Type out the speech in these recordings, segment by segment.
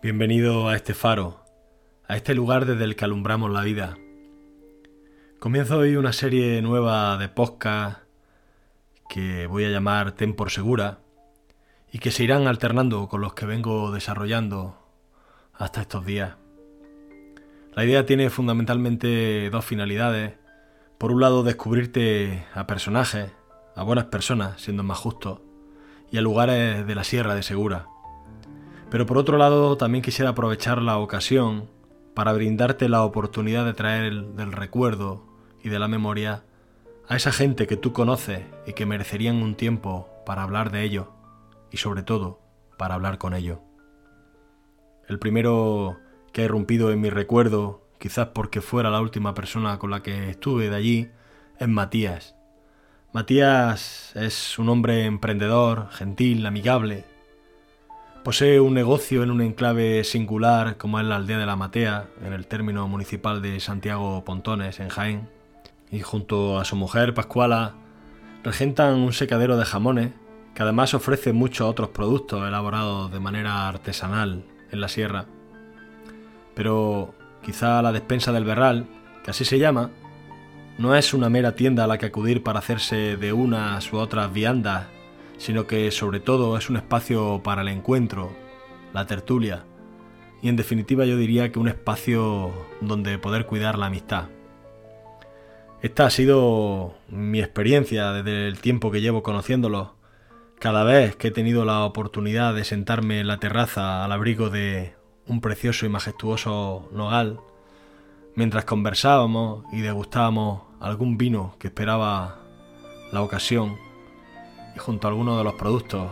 Bienvenido a este faro, a este lugar desde el que alumbramos la vida. Comienzo hoy una serie nueva de podcast que voy a llamar Ten por Segura y que se irán alternando con los que vengo desarrollando hasta estos días. La idea tiene fundamentalmente dos finalidades. Por un lado, descubrirte a personajes, a buenas personas, siendo más justo, y a lugares de la Sierra de Segura pero por otro lado, también quisiera aprovechar la ocasión para brindarte la oportunidad de traer del recuerdo y de la memoria a esa gente que tú conoces y que merecerían un tiempo para hablar de ello y sobre todo para hablar con ello. El primero que ha irrumpido en mi recuerdo, quizás porque fuera la última persona con la que estuve de allí, es Matías. Matías es un hombre emprendedor, gentil, amigable, Posee un negocio en un enclave singular como es la aldea de la Matea, en el término municipal de Santiago Pontones, en Jaén, y junto a su mujer Pascuala regentan un secadero de jamones que además ofrece muchos otros productos elaborados de manera artesanal en la sierra. Pero quizá la despensa del Berral, que así se llama, no es una mera tienda a la que acudir para hacerse de unas u otras viandas sino que sobre todo es un espacio para el encuentro, la tertulia, y en definitiva yo diría que un espacio donde poder cuidar la amistad. Esta ha sido mi experiencia desde el tiempo que llevo conociéndolo. Cada vez que he tenido la oportunidad de sentarme en la terraza al abrigo de un precioso y majestuoso nogal, mientras conversábamos y degustábamos algún vino que esperaba la ocasión, junto a algunos de los productos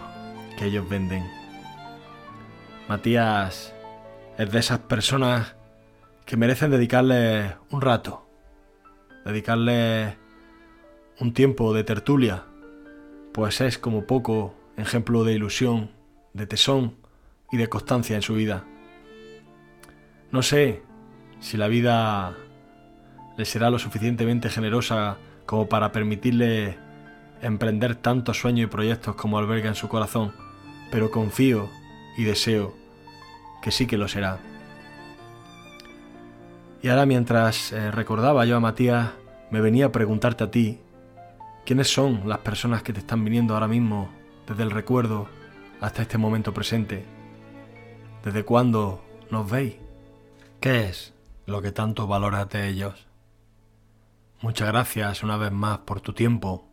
que ellos venden. Matías es de esas personas que merecen dedicarle un rato, dedicarle un tiempo de tertulia, pues es como poco ejemplo de ilusión, de tesón y de constancia en su vida. No sé si la vida le será lo suficientemente generosa como para permitirle emprender tantos sueños y proyectos como alberga en su corazón, pero confío y deseo que sí que lo será. Y ahora mientras eh, recordaba yo a Matías, me venía a preguntarte a ti, ¿quiénes son las personas que te están viniendo ahora mismo desde el recuerdo hasta este momento presente? ¿Desde cuándo nos veis? ¿Qué es lo que tanto valoras de ellos? Muchas gracias una vez más por tu tiempo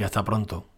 y hasta pronto.